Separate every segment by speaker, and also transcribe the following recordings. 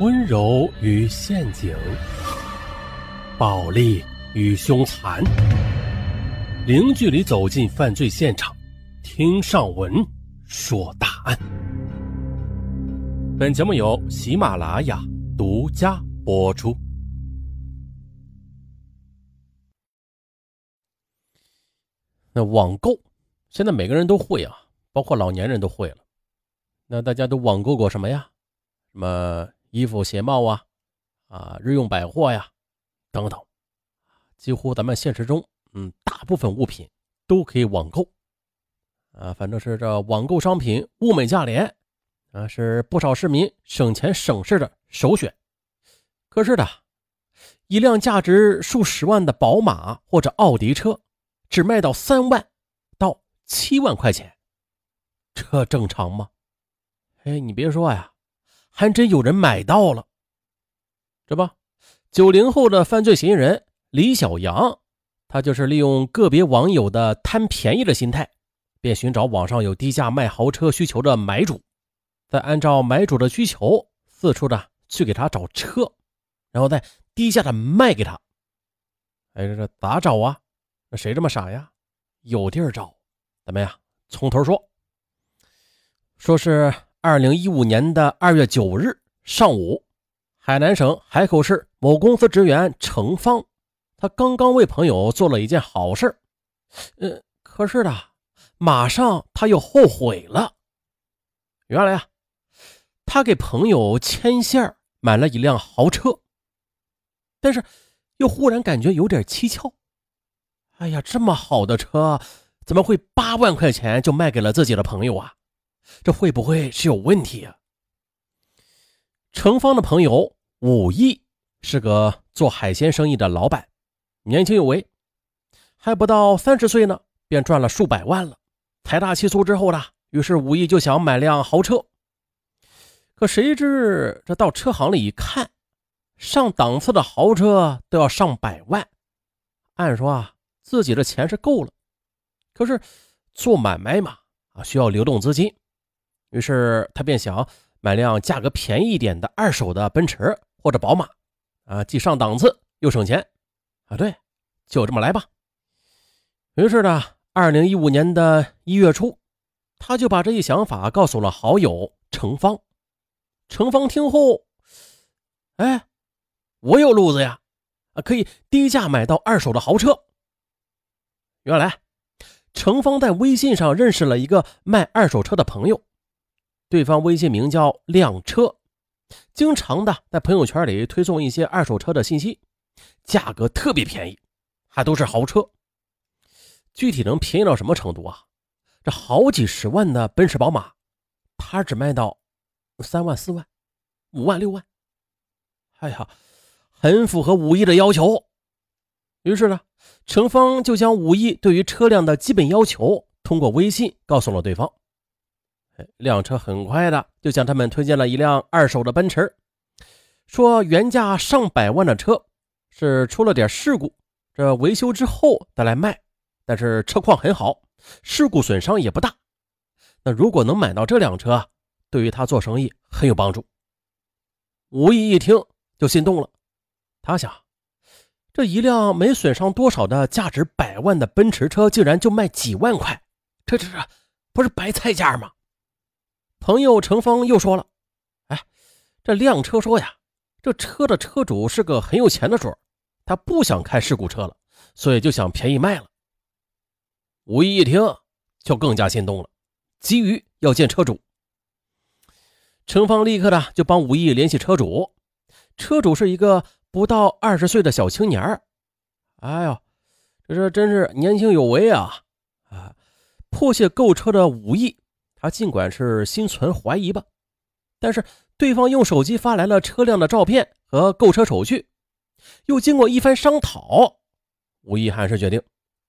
Speaker 1: 温柔与陷阱，暴力与凶残，零距离走进犯罪现场，听上文说大案。本节目由喜马拉雅独家播出。那网购现在每个人都会啊，包括老年人都会了。那大家都网购过什么呀？什么？衣服、鞋帽啊，啊，日用百货呀，等等，几乎咱们现实中，嗯，大部分物品都可以网购，啊，反正是这网购商品物美价廉，啊，是不少市民省钱省事的首选。可是的，一辆价值数十万的宝马或者奥迪车，只卖到三万到七万块钱，这正常吗？哎，你别说呀。还真有人买到了，这不，九零后的犯罪嫌疑人李小阳，他就是利用个别网友的贪便宜的心态，便寻找网上有低价卖豪车需求的买主，再按照买主的需求四处的去给他找车，然后再低价的卖给他。哎，这这咋找啊？那谁这么傻呀？有地儿找，怎么样？从头说，说是。二零一五年的二月九日上午，海南省海口市某公司职员程芳，他刚刚为朋友做了一件好事呃，可是呢，马上他又后悔了。原来啊，他给朋友牵线买了一辆豪车，但是又忽然感觉有点蹊跷。哎呀，这么好的车，怎么会八万块钱就卖给了自己的朋友啊？这会不会是有问题啊？程芳的朋友武义是个做海鲜生意的老板，年轻有为，还不到三十岁呢，便赚了数百万了。财大气粗之后呢，于是武义就想买辆豪车。可谁知这到车行里一看，上档次的豪车都要上百万。按说啊，自己的钱是够了，可是做买卖嘛，啊，需要流动资金。于是他便想买辆价格便宜一点的二手的奔驰或者宝马，啊，既上档次又省钱，啊，对，就这么来吧。于是呢，二零一五年的一月初，他就把这一想法告诉了好友程芳。程芳听后，哎，我有路子呀，啊，可以低价买到二手的豪车。原来，程芳在微信上认识了一个卖二手车的朋友。对方微信名叫“亮车”，经常的在朋友圈里推送一些二手车的信息，价格特别便宜，还都是豪车。具体能便宜到什么程度啊？这好几十万的奔驰、宝马，他只卖到三万、四万、五万、六万。哎呀，很符合武艺的要求。于是呢，程芳就将武艺对于车辆的基本要求通过微信告诉了对方。辆车很快的就向他们推荐了一辆二手的奔驰，说原价上百万的车是出了点事故，这维修之后再来卖，但是车况很好，事故损伤也不大。那如果能买到这辆车，对于他做生意很有帮助。吴毅一听就心动了，他想，这一辆没损伤多少的价值百万的奔驰车，竟然就卖几万块，这这这不是白菜价吗？朋友程芳又说了：“哎，这辆车说呀，这车的车主是个很有钱的主他不想开事故车了，所以就想便宜卖了。”武艺一听就更加心动了，急于要见车主。程芳立刻的就帮武艺联系车主，车主是一个不到二十岁的小青年哎呦，这这真是年轻有为啊！啊，迫切购车的武艺。他尽管是心存怀疑吧，但是对方用手机发来了车辆的照片和购车手续，又经过一番商讨，吴毅还是决定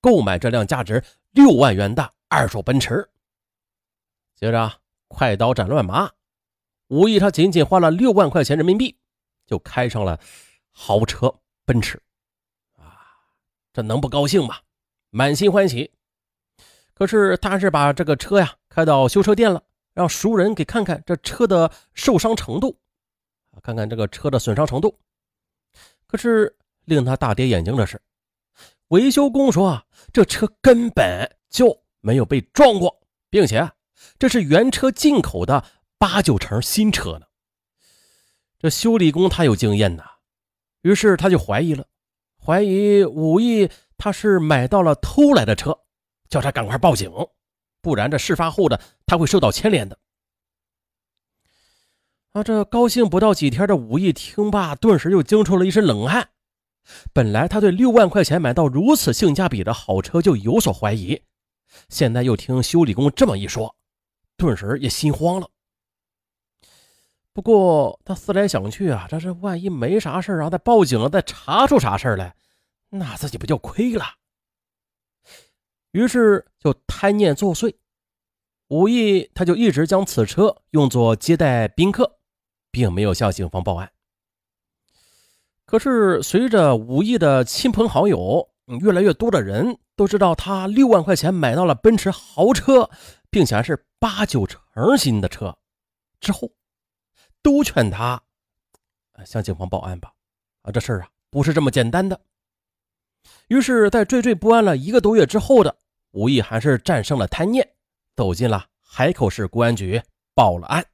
Speaker 1: 购买这辆价值六万元的二手奔驰。接着，快刀斩乱麻，吴毅他仅仅花了六万块钱人民币，就开上了豪车奔驰。啊，这能不高兴吗？满心欢喜。可是他是把这个车呀。开到修车店了，让熟人给看看这车的受伤程度。看看这个车的损伤程度。可是令他大跌眼镜的是，维修工说啊这车根本就没有被撞过，并且这是原车进口的八九成新车呢。这修理工他有经验呐，于是他就怀疑了，怀疑武义他是买到了偷来的车，叫他赶快报警，不然这事发后的他会受到牵连的。啊，这高兴不到几天的武艺听罢，顿时又惊出了一身冷汗。本来他对六万块钱买到如此性价比的好车就有所怀疑，现在又听修理工这么一说，顿时也心慌了。不过他思来想去啊，这是万一没啥事啊，再报警了，再查出啥事来，那自己不就亏了？于是就贪念作祟，武艺他就一直将此车用作接待宾客。并没有向警方报案。可是，随着武艺的亲朋好友越来越多的人都知道他六万块钱买到了奔驰豪车，并且还是八九成新的车，之后，都劝他向警方报案吧。啊，这事儿啊不是这么简单的。于是，在惴惴不安了一个多月之后的武艺，还是战胜了贪念，走进了海口市公安局报了案。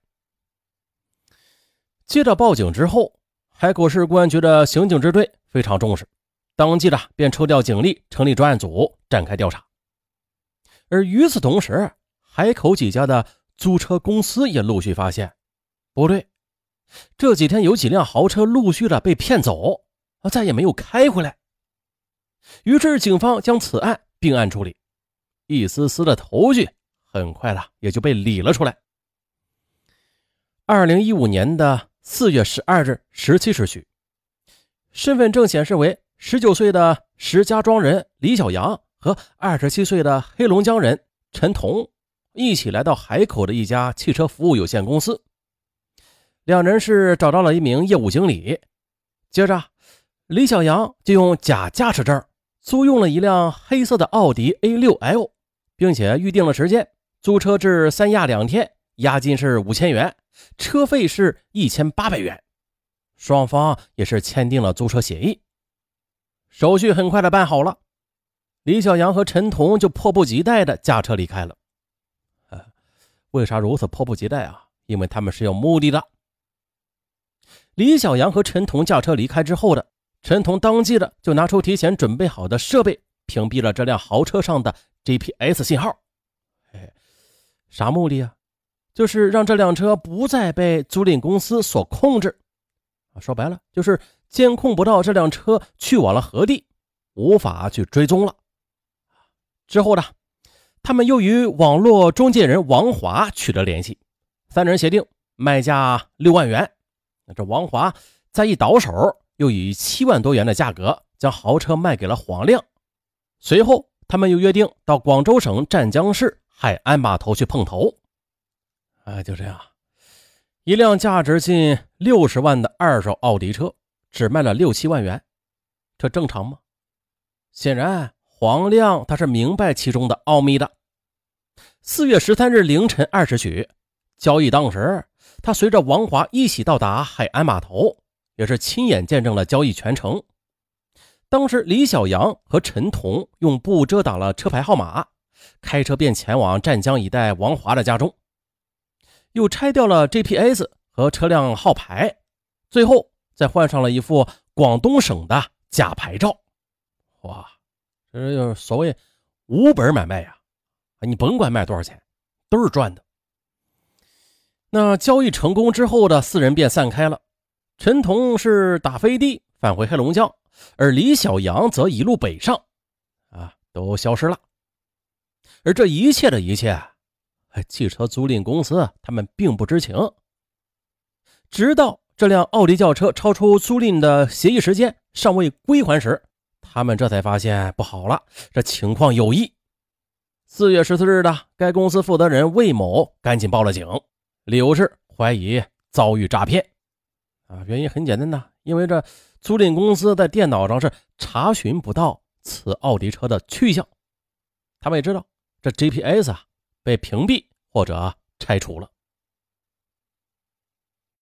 Speaker 1: 接到报警之后，海口市公安局的刑警支队非常重视，当即的便抽调警力，成立专案组展开调查。而与此同时，海口几家的租车公司也陆续发现，不对，这几天有几辆豪车陆续的被骗走，啊，再也没有开回来。于是，警方将此案并案处理，一丝丝的头绪很快的也就被理了出来。二零一五年的。四月十二日十七时许，身份证显示为十九岁的石家庄人李小阳和二十七岁的黑龙江人陈彤一起来到海口的一家汽车服务有限公司。两人是找到了一名业务经理，接着李小阳就用假驾驶证租用了一辆黑色的奥迪 A6L，并且预定了时间，租车至三亚两天，押金是五千元。车费是一千八百元，双方也是签订了租车协议，手续很快的办好了。李小阳和陈彤就迫不及待的驾车离开了。为啥如此迫不及待啊？因为他们是有目的的。李小阳和陈彤驾车离开之后的，陈彤当即的就拿出提前准备好的设备，屏蔽了这辆豪车上的 GPS 信号。哎，啥目的啊？就是让这辆车不再被租赁公司所控制，啊，说白了就是监控不到这辆车去往了何地，无法去追踪了。之后呢，他们又与网络中介人王华取得联系，三人协定卖价六万元。那这王华再一倒手，又以七万多元的价格将豪车卖给了黄亮。随后，他们又约定到广州省湛江市海安码头去碰头。哎，就这样，一辆价值近六十万的二手奥迪车，只卖了六七万元，这正常吗？显然，黄亮他是明白其中的奥秘的。四月十三日凌晨二时许，交易当时，他随着王华一起到达海安码头，也是亲眼见证了交易全程。当时，李小阳和陈彤用布遮挡了车牌号码，开车便前往湛江一带王华的家中。又拆掉了 GPS 和车辆号牌，最后再换上了一副广东省的假牌照。哇，这就是所谓无本买卖呀！啊你甭管卖多少钱，都是赚的。那交易成功之后的四人便散开了。陈彤是打飞的返回黑龙江，而李小阳则一路北上，啊，都消失了。而这一切的一切。汽车租赁公司他们并不知情，直到这辆奥迪轿车超出租赁的协议时间尚未归还时，他们这才发现不好了，这情况有异。四月十四日的，该公司负责人魏某赶紧报了警，理由是怀疑遭遇诈骗。啊，原因很简单呐，因为这租赁公司在电脑上是查询不到此奥迪车的去向，他们也知道这 GPS 啊。被屏蔽或者拆除了。